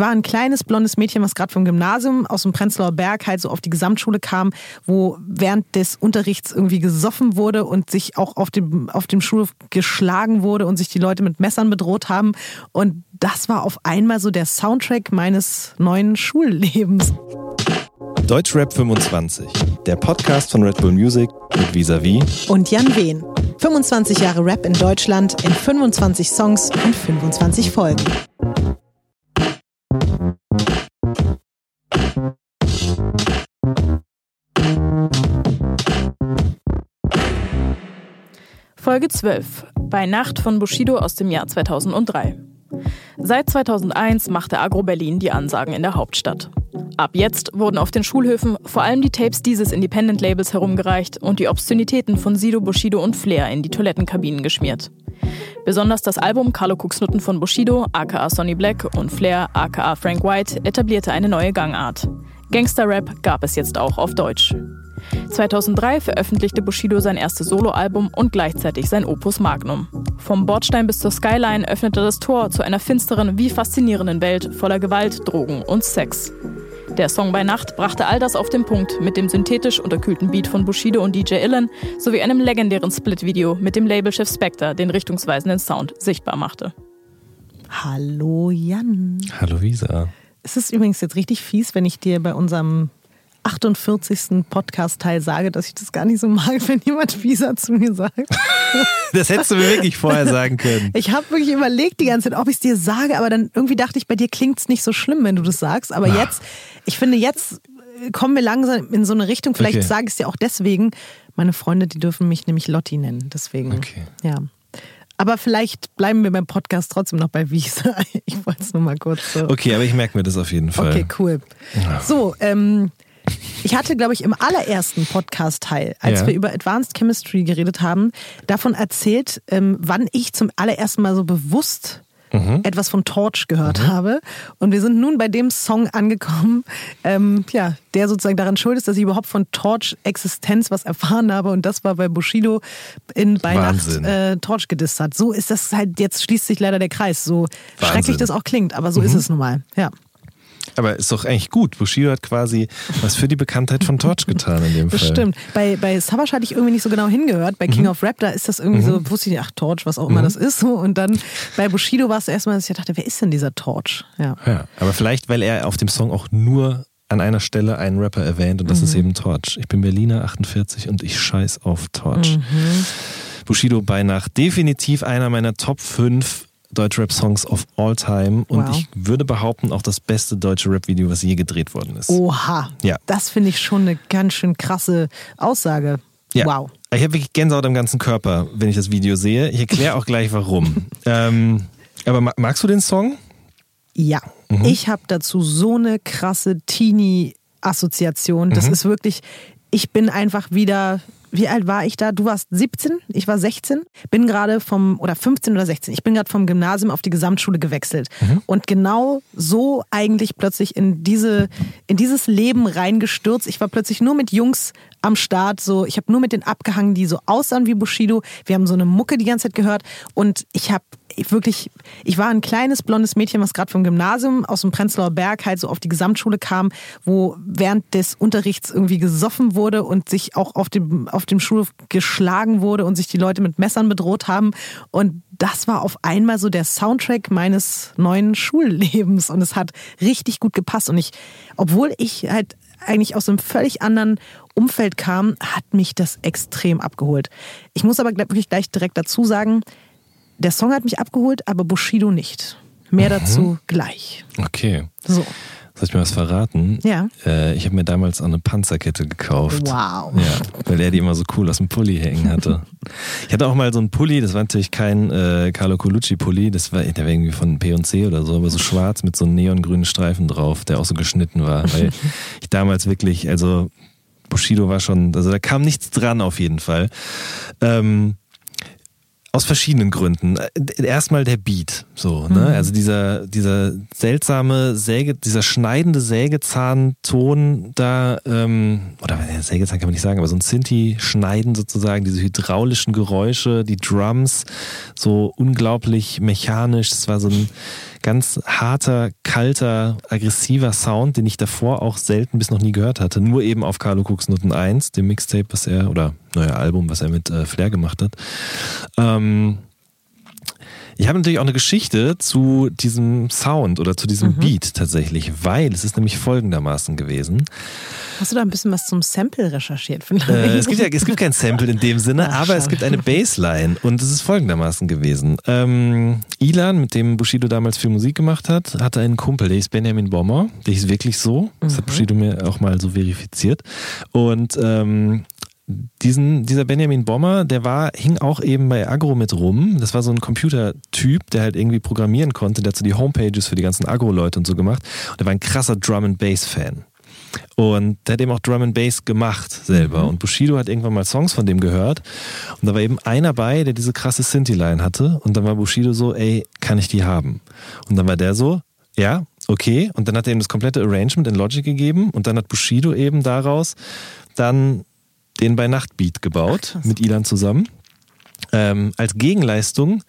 war ein kleines blondes Mädchen, was gerade vom Gymnasium aus dem Prenzlauer Berg halt so auf die Gesamtschule kam, wo während des Unterrichts irgendwie gesoffen wurde und sich auch auf dem, auf dem Schulhof geschlagen wurde und sich die Leute mit Messern bedroht haben. Und das war auf einmal so der Soundtrack meines neuen Schullebens. Deutschrap 25, der Podcast von Red Bull Music mit Visavi und Jan Wehn. 25 Jahre Rap in Deutschland in 25 Songs und 25 Folgen. Folge 12. Bei Nacht von Bushido aus dem Jahr 2003. Seit 2001 machte Agro Berlin die Ansagen in der Hauptstadt. Ab jetzt wurden auf den Schulhöfen vor allem die Tapes dieses Independent-Labels herumgereicht und die Obszönitäten von Sido, Bushido und Flair in die Toilettenkabinen geschmiert. Besonders das Album Carlo Cooks Nutten von Bushido, aka Sonny Black und Flair, aka Frank White, etablierte eine neue Gangart. Gangster-Rap gab es jetzt auch auf Deutsch. 2003 veröffentlichte Bushido sein erstes Soloalbum und gleichzeitig sein Opus Magnum. Vom Bordstein bis zur Skyline öffnete das Tor zu einer finsteren wie faszinierenden Welt voller Gewalt, Drogen und Sex. Der Song bei Nacht brachte all das auf den Punkt mit dem synthetisch unterkühlten Beat von Bushido und DJ Illen sowie einem legendären Split-Video mit dem Labelchef Spectre, den richtungsweisenden Sound sichtbar machte. Hallo Jan. Hallo Visa. Es ist übrigens jetzt richtig fies, wenn ich dir bei unserem 48. Podcast-Teil sage, dass ich das gar nicht so mag, wenn jemand Visa zu mir sagt. das hättest du mir wirklich vorher sagen können. Ich habe wirklich überlegt die ganze Zeit, ob ich es dir sage, aber dann irgendwie dachte ich, bei dir klingt es nicht so schlimm, wenn du das sagst. Aber Ach. jetzt, ich finde, jetzt kommen wir langsam in so eine Richtung. Vielleicht okay. sage ich es dir auch deswegen. Meine Freunde, die dürfen mich nämlich Lotti nennen. Deswegen. Okay. Ja. Aber vielleicht bleiben wir beim Podcast trotzdem noch bei Visa. Ich wollte es nur mal kurz so. Okay, aber ich merke mir das auf jeden Fall. Okay, cool. So, ähm, ich hatte, glaube ich, im allerersten Podcast-Teil, als ja. wir über Advanced Chemistry geredet haben, davon erzählt, ähm, wann ich zum allerersten Mal so bewusst Mhm. etwas von Torch gehört mhm. habe. Und wir sind nun bei dem Song angekommen, ähm, ja, der sozusagen daran schuld ist, dass ich überhaupt von Torch Existenz was erfahren habe. Und das war bei Bushido in bei Nacht äh, Torch gedisst hat. So ist das halt, jetzt schließt sich leider der Kreis. So Wahnsinn. schrecklich das auch klingt, aber so mhm. ist es nun mal. Ja. Aber ist doch eigentlich gut. Bushido hat quasi was für die Bekanntheit von Torch getan in dem Fall. Das stimmt. Bei, bei Savage hatte ich irgendwie nicht so genau hingehört. Bei King mhm. of Rap, da ist das irgendwie mhm. so, wusste ich nicht, ach, Torch, was auch immer mhm. das ist. Und dann bei Bushido war es erstmal, dass ich dachte, wer ist denn dieser Torch? Ja. ja. Aber vielleicht, weil er auf dem Song auch nur an einer Stelle einen Rapper erwähnt und das ist mhm. eben Torch. Ich bin Berliner 48 und ich scheiß auf Torch. Mhm. Bushido bei Nacht definitiv einer meiner Top 5 Deutschrap-Songs of all time und wow. ich würde behaupten, auch das beste deutsche Rap-Video, was je gedreht worden ist. Oha. Ja. Das finde ich schon eine ganz schön krasse Aussage. Ja. Wow. Ich habe wirklich Gänsehaut am ganzen Körper, wenn ich das Video sehe. Ich erkläre auch gleich warum. ähm, aber magst du den Song? Ja. Mhm. Ich habe dazu so eine krasse Teenie-Assoziation. Das mhm. ist wirklich, ich bin einfach wieder wie alt war ich da? Du warst 17, ich war 16. Bin gerade vom, oder 15 oder 16, ich bin gerade vom Gymnasium auf die Gesamtschule gewechselt. Mhm. Und genau so eigentlich plötzlich in, diese, in dieses Leben reingestürzt. Ich war plötzlich nur mit Jungs am Start. So, ich habe nur mit den abgehangen, die so aussahen wie Bushido. Wir haben so eine Mucke die ganze Zeit gehört. Und ich habe wirklich, ich war ein kleines blondes Mädchen, was gerade vom Gymnasium aus dem Prenzlauer Berg halt so auf die Gesamtschule kam, wo während des Unterrichts irgendwie gesoffen wurde und sich auch auf dem, auf dem Schulhof geschlagen wurde und sich die Leute mit Messern bedroht haben. Und das war auf einmal so der Soundtrack meines neuen Schullebens und es hat richtig gut gepasst. Und ich, obwohl ich halt eigentlich aus einem völlig anderen Umfeld kam, hat mich das extrem abgeholt. Ich muss aber wirklich gleich direkt dazu sagen, der Song hat mich abgeholt, aber Bushido nicht. Mehr mhm. dazu gleich. Okay. So. Soll ich mir was verraten? Ja. Äh, ich habe mir damals auch eine Panzerkette gekauft. Wow. Ja, weil er die immer so cool aus dem Pulli hängen hatte. ich hatte auch mal so einen Pulli, das war natürlich kein äh, Carlo Colucci Pulli, das war, der war irgendwie von P&C oder so, aber so schwarz mit so neongrünen Streifen drauf, der auch so geschnitten war, weil ich damals wirklich, also Bushido war schon, also da kam nichts dran auf jeden Fall. Ähm, aus verschiedenen Gründen. Äh, erstmal der Beat, so, ne? Mhm. Also dieser, dieser seltsame Säge, dieser schneidende Sägezahnton da, ähm, oder Sägezahn kann man nicht sagen, aber so ein Sinti-Schneiden sozusagen, diese hydraulischen Geräusche, die Drums, so unglaublich mechanisch. Es war so ein ganz harter, kalter, aggressiver Sound, den ich davor auch selten bis noch nie gehört hatte. Nur eben auf Carlo Cooks Noten 1, dem Mixtape, was er, oder neuer Album, was er mit äh, Flair gemacht hat. Ähm, ich habe natürlich auch eine Geschichte zu diesem Sound oder zu diesem mhm. Beat tatsächlich, weil es ist nämlich folgendermaßen gewesen. Hast du da ein bisschen was zum Sample recherchiert? Äh, es, gibt ja, es gibt kein Sample in dem Sinne, Ach, aber es gibt eine Bassline und es ist folgendermaßen gewesen. Ähm, Ilan, mit dem Bushido damals viel Musik gemacht hat, hatte einen Kumpel, der hieß Benjamin Bommer. Der hieß wirklich so. Das mhm. hat Bushido mir auch mal so verifiziert. Und ähm, diesen, dieser Benjamin Bommer, der war, hing auch eben bei Agro mit rum. Das war so ein Computertyp, der halt irgendwie programmieren konnte. Der hat so die Homepages für die ganzen Agro-Leute und so gemacht. Und der war ein krasser Drum and Bass-Fan. Und der hat eben auch Drum and Bass gemacht selber. Mhm. Und Bushido hat irgendwann mal Songs von dem gehört. Und da war eben einer bei, der diese krasse Synthi-Line hatte. Und dann war Bushido so, ey, kann ich die haben? Und dann war der so, ja, okay. Und dann hat er ihm das komplette Arrangement in Logic gegeben. Und dann hat Bushido eben daraus dann den bei Nacht Beat gebaut Ach, mit Ilan zusammen. Ähm, als Gegenleistung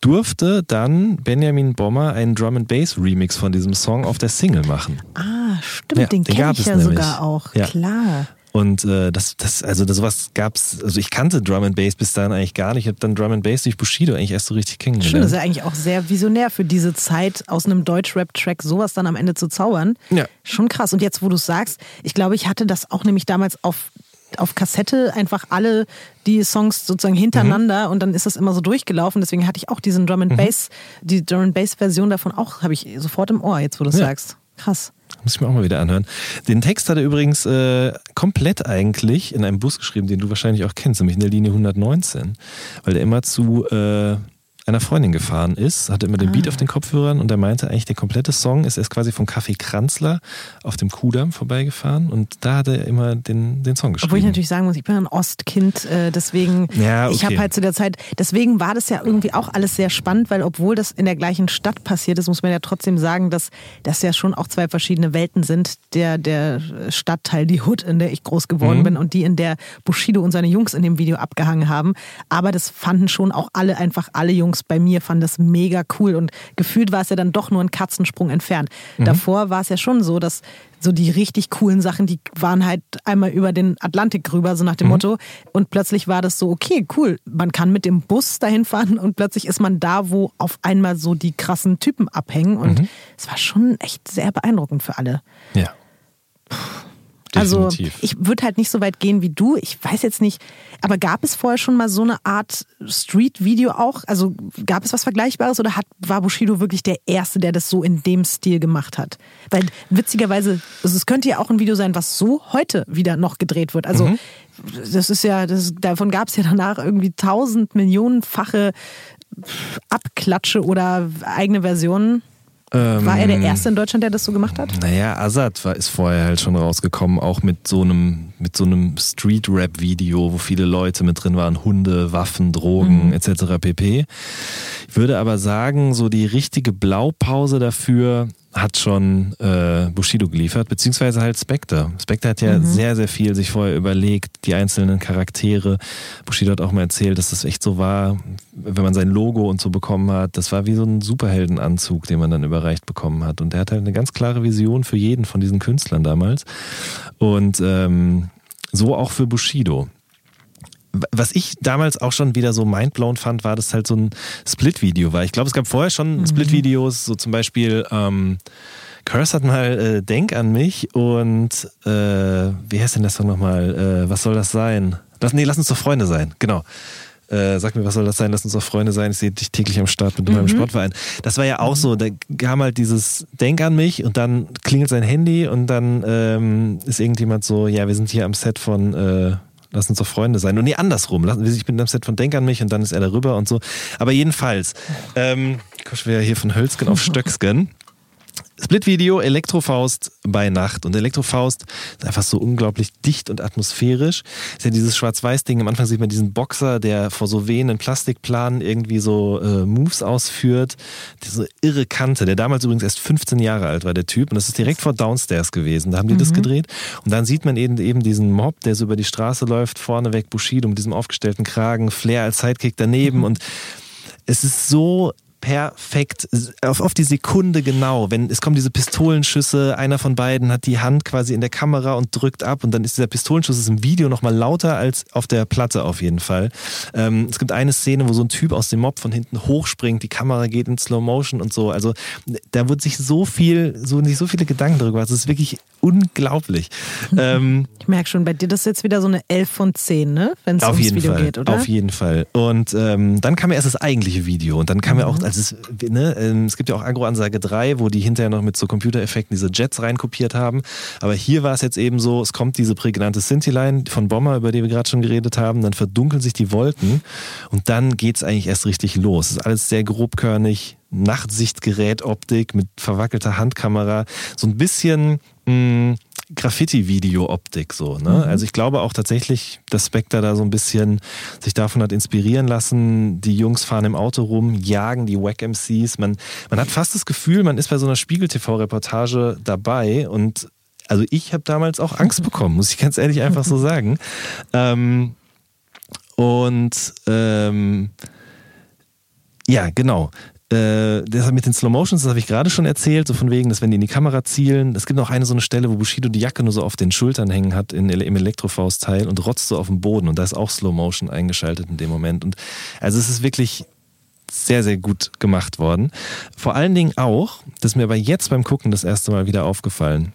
durfte dann Benjamin Bommer einen Drum and Bass Remix von diesem Song auf der Single machen. Ah, stimmt, ja, den, den kenne ich ja nämlich. sogar auch. Ja. Klar. Und äh, das, das, also das, sowas gab's, also ich kannte Drum and Bass bis dahin eigentlich gar nicht. Ich habe dann Drum and Bass durch Bushido eigentlich erst so richtig kennengelernt. Schön, das ist ja eigentlich auch sehr visionär für diese Zeit, aus einem Deutsch-Rap-Track sowas dann am Ende zu zaubern. Ja. Schon krass. Und jetzt, wo du sagst, ich glaube, ich hatte das auch nämlich damals auf auf Kassette einfach alle die Songs sozusagen hintereinander mhm. und dann ist das immer so durchgelaufen. Deswegen hatte ich auch diesen Drum and mhm. Bass, mhm. die Drum and Bass Version davon auch, habe ich sofort im Ohr, jetzt wo du es ja. sagst. Krass. Muss ich mir auch mal wieder anhören. Den Text hat er übrigens äh, komplett eigentlich in einem Bus geschrieben, den du wahrscheinlich auch kennst, nämlich in der Linie 119, weil er immer zu äh, einer Freundin gefahren ist, hatte immer den Beat ah. auf den Kopfhörern und er meinte eigentlich, der komplette Song ist erst quasi vom Café Kranzler auf dem Kudamm vorbeigefahren und da hat er immer den, den Song geschrieben. Obwohl ich natürlich sagen muss, ich bin ein Ostkind, äh, deswegen, ja, okay. ich habe halt zu der Zeit, deswegen war das ja irgendwie auch alles sehr spannend, weil obwohl das in der gleichen Stadt passiert ist, muss man ja trotzdem sagen, dass das ja schon auch zwei verschiedene Welten sind. Der, der Stadtteil, die Hood, in der ich groß geworden mhm. bin und die, in der Bushido und seine Jungs in dem Video abgehangen haben. Aber das fanden schon auch alle einfach alle Jungs Jungs bei mir fanden das mega cool und gefühlt war es ja dann doch nur ein Katzensprung entfernt. Mhm. Davor war es ja schon so, dass so die richtig coolen Sachen, die waren halt einmal über den Atlantik rüber, so nach dem mhm. Motto. Und plötzlich war das so, okay, cool, man kann mit dem Bus dahin fahren und plötzlich ist man da, wo auf einmal so die krassen Typen abhängen. Und mhm. es war schon echt sehr beeindruckend für alle. Ja. Puh. Also ich würde halt nicht so weit gehen wie du. Ich weiß jetzt nicht, aber gab es vorher schon mal so eine Art Street-Video auch? Also gab es was Vergleichbares oder hat, war Bushido wirklich der Erste, der das so in dem Stil gemacht hat? Weil witzigerweise, also es könnte ja auch ein Video sein, was so heute wieder noch gedreht wird. Also mhm. das ist ja, das, davon gab es ja danach irgendwie tausend Millionenfache Abklatsche oder eigene Versionen. War er der ähm, Erste in Deutschland, der das so gemacht hat? Naja, Azad war, ist vorher halt schon rausgekommen, auch mit so einem, mit so einem Street-Rap-Video, wo viele Leute mit drin waren, Hunde, Waffen, Drogen mhm. etc. pp. Ich würde aber sagen, so die richtige Blaupause dafür hat schon äh, Bushido geliefert, beziehungsweise halt Spectre. Spectre hat ja mhm. sehr, sehr viel sich vorher überlegt, die einzelnen Charaktere. Bushido hat auch mal erzählt, dass das echt so war, wenn man sein Logo und so bekommen hat, das war wie so ein Superheldenanzug, den man dann überreicht bekommen hat. Und der hat halt eine ganz klare Vision für jeden von diesen Künstlern damals. Und ähm, so auch für Bushido was ich damals auch schon wieder so mindblown fand, war, dass halt so ein Split-Video war. Ich glaube, es gab vorher schon mhm. Split-Videos, so zum Beispiel ähm, Curse hat mal äh, Denk an mich und äh, wie heißt denn das doch nochmal? Äh, was soll das sein? Lass, nee, lass uns doch Freunde sein, genau. Äh, sag mir, was soll das sein? Lass uns doch Freunde sein. Ich sehe dich täglich am Start mit mhm. meinem Sportverein. Das war ja auch so. Da kam halt dieses Denk an mich und dann klingelt sein Handy und dann ähm, ist irgendjemand so, ja, wir sind hier am Set von äh, lass uns doch Freunde sein. Und nee, andersrum. Ich bin am Set von Denk an mich und dann ist er darüber und so. Aber jedenfalls, ähm, ich wäre hier von Hölzgen auf Stöcksken. Split-Video Elektrofaust bei Nacht. Und Elektrofaust ist einfach so unglaublich dicht und atmosphärisch. Ist ja dieses Schwarz-Weiß-Ding. Am Anfang sieht man diesen Boxer, der vor so wehenden Plastikplanen irgendwie so äh, Moves ausführt. Diese irre Kante, der damals übrigens erst 15 Jahre alt war, der Typ. Und das ist direkt vor Downstairs gewesen. Da haben die mhm. das gedreht. Und dann sieht man eben, eben diesen Mob, der so über die Straße läuft, vorneweg Bushido mit diesem aufgestellten Kragen, Flair als Sidekick daneben. Mhm. Und es ist so perfekt, auf, auf die Sekunde genau. Wenn es kommen diese Pistolenschüsse, einer von beiden hat die Hand quasi in der Kamera und drückt ab und dann ist dieser Pistolenschuss im Video nochmal lauter als auf der Platte auf jeden Fall. Ähm, es gibt eine Szene, wo so ein Typ aus dem Mob von hinten hochspringt, die Kamera geht in Slow Motion und so. Also da wird sich so viel, so nicht so viele Gedanken darüber. Es ist wirklich unglaublich. ähm, ich merke schon, bei dir das ist jetzt wieder so eine 11 von 10, ne? Wenn es ums Video Fall, geht, oder? Auf jeden Fall. Und ähm, dann kam ja erst das eigentliche Video und dann kam mhm. ja auch, also es, ne, ähm, es gibt ja auch Agro-Ansage 3, wo die hinterher noch mit so Computereffekten diese Jets reinkopiert haben. Aber hier war es jetzt eben so, es kommt diese prägnante Sinti-Line von Bomber, über die wir gerade schon geredet haben, dann verdunkeln sich die Wolken und dann geht es eigentlich erst richtig los. Es ist alles sehr grobkörnig, Nachtsichtgerät-Optik mit verwackelter Handkamera, so ein bisschen Graffiti-Video-Optik so. Ne? Mhm. Also ich glaube auch tatsächlich, dass Spectre da so ein bisschen sich davon hat inspirieren lassen. Die Jungs fahren im Auto rum, jagen die Wack MCs. Man, man hat fast das Gefühl, man ist bei so einer Spiegel-TV-Reportage dabei und also ich habe damals auch Angst bekommen, muss ich ganz ehrlich einfach so sagen. Ähm, und ähm, ja, genau. Äh, deshalb mit den Slow Motions, das habe ich gerade schon erzählt, so von wegen, dass wenn die in die Kamera zielen, es gibt noch eine so eine Stelle, wo Bushido die Jacke nur so auf den Schultern hängen hat in, im Elektrofaust-Teil und rotzt so auf dem Boden und da ist auch Slow Motion eingeschaltet in dem Moment. Und also es ist wirklich sehr, sehr gut gemacht worden. Vor allen Dingen auch, das ist mir aber jetzt beim Gucken das erste Mal wieder aufgefallen.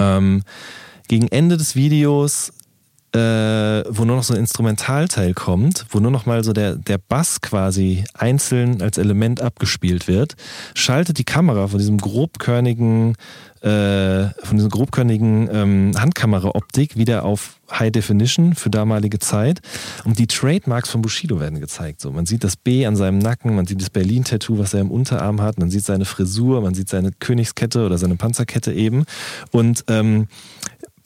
Ähm, gegen Ende des Videos äh, wo nur noch so ein Instrumentalteil kommt, wo nur noch mal so der, der Bass quasi einzeln als Element abgespielt wird, schaltet die Kamera von diesem grobkörnigen, äh, von diesem grobkörnigen ähm, Handkamera-Optik wieder auf High Definition für damalige Zeit und die Trademarks von Bushido werden gezeigt. So, man sieht das B an seinem Nacken, man sieht das Berlin-Tattoo, was er im Unterarm hat, man sieht seine Frisur, man sieht seine Königskette oder seine Panzerkette eben und ähm,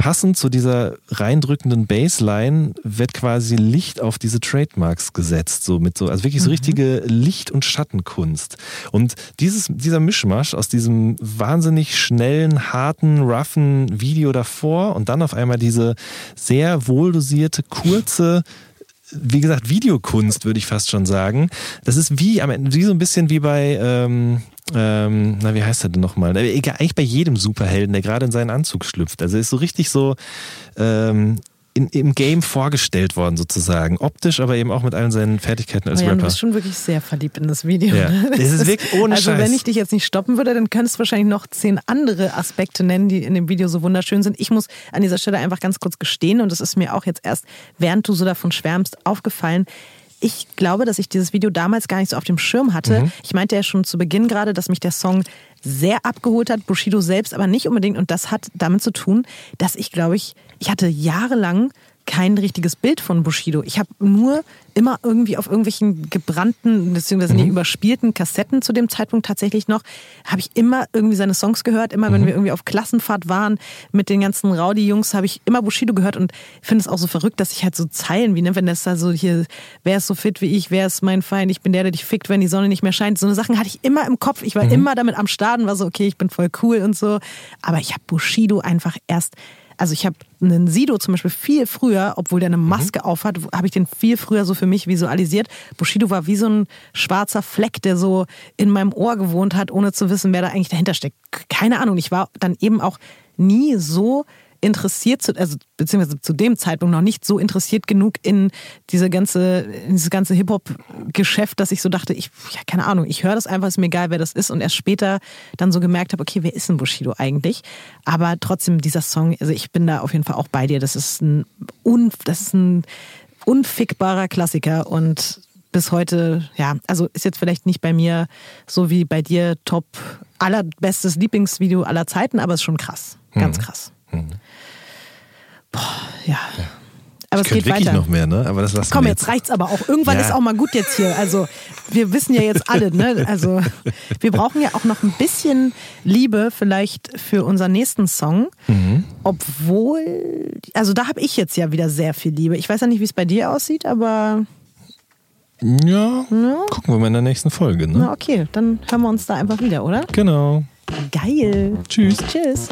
passend zu dieser reindrückenden Baseline wird quasi Licht auf diese Trademarks gesetzt, so mit so, also wirklich so mhm. richtige Licht- und Schattenkunst. Und dieses, dieser Mischmasch aus diesem wahnsinnig schnellen, harten, roughen Video davor und dann auf einmal diese sehr wohldosierte, kurze, wie gesagt, Videokunst, würde ich fast schon sagen. Das ist wie, wie so ein bisschen wie bei, ähm, ähm, na, wie heißt er denn nochmal? Eigentlich bei jedem Superhelden, der gerade in seinen Anzug schlüpft. Also ist so richtig so ähm, in, im Game vorgestellt worden sozusagen. Optisch, aber eben auch mit allen seinen Fertigkeiten als oh ja, Rapper. Du bist schon wirklich sehr verliebt in das Video. Ja. Ne? Das, das ist wirklich ohne Also Scheiß. wenn ich dich jetzt nicht stoppen würde, dann könntest du wahrscheinlich noch zehn andere Aspekte nennen, die in dem Video so wunderschön sind. Ich muss an dieser Stelle einfach ganz kurz gestehen und das ist mir auch jetzt erst, während du so davon schwärmst, aufgefallen ich glaube, dass ich dieses Video damals gar nicht so auf dem Schirm hatte. Mhm. Ich meinte ja schon zu Beginn gerade, dass mich der Song sehr abgeholt hat, Bushido selbst aber nicht unbedingt. Und das hat damit zu tun, dass ich, glaube ich, ich hatte jahrelang kein richtiges Bild von Bushido. Ich habe nur immer irgendwie auf irgendwelchen gebrannten, beziehungsweise mhm. überspielten Kassetten zu dem Zeitpunkt tatsächlich noch, habe ich immer irgendwie seine Songs gehört. Immer, mhm. wenn wir irgendwie auf Klassenfahrt waren mit den ganzen Rowdy-Jungs, habe ich immer Bushido gehört und finde es auch so verrückt, dass ich halt so Zeilen wie, ne, wenn das da so hier, wer ist so fit wie ich, wer ist mein Feind, ich bin der, der dich fickt, wenn die Sonne nicht mehr scheint. So eine Sachen hatte ich immer im Kopf. Ich war mhm. immer damit am Start und war so, okay, ich bin voll cool und so. Aber ich habe Bushido einfach erst also ich habe einen Sido zum Beispiel viel früher, obwohl der eine mhm. Maske mhm. aufhat, habe ich den viel früher so für mich visualisiert. Bushido war wie so ein schwarzer Fleck, der so in meinem Ohr gewohnt hat, ohne zu wissen, wer da eigentlich dahinter steckt. Keine Ahnung. Ich war dann eben auch nie so interessiert, zu, also beziehungsweise zu dem Zeitpunkt noch nicht so interessiert genug in diese ganze, in dieses ganze Hip-Hop-Geschäft, dass ich so dachte, ich, ja, keine Ahnung, ich höre das einfach, ist mir egal, wer das ist und erst später dann so gemerkt habe, okay, wer ist denn Bushido eigentlich? Aber trotzdem, dieser Song, also ich bin da auf jeden Fall auch bei dir. Das ist ein, un, das ist ein unfickbarer Klassiker und bis heute, ja, also ist jetzt vielleicht nicht bei mir so wie bei dir Top allerbestes Lieblingsvideo aller Zeiten, aber ist schon krass. Ganz mhm. krass. Mhm. Boah, ja. ja. Aber ich es geht wirklich weiter. noch mehr, ne? Aber das lassen Komm, jetzt. jetzt reicht's aber auch. Irgendwann ja. ist auch mal gut jetzt hier. Also, wir wissen ja jetzt alle, ne? Also, wir brauchen ja auch noch ein bisschen Liebe vielleicht für unseren nächsten Song. Mhm. Obwohl, also da habe ich jetzt ja wieder sehr viel Liebe. Ich weiß ja nicht, wie es bei dir aussieht, aber. Ja, ja, gucken wir mal in der nächsten Folge, ne? Na, okay, dann hören wir uns da einfach wieder, oder? Genau. Geil. Tschüss. Tschüss.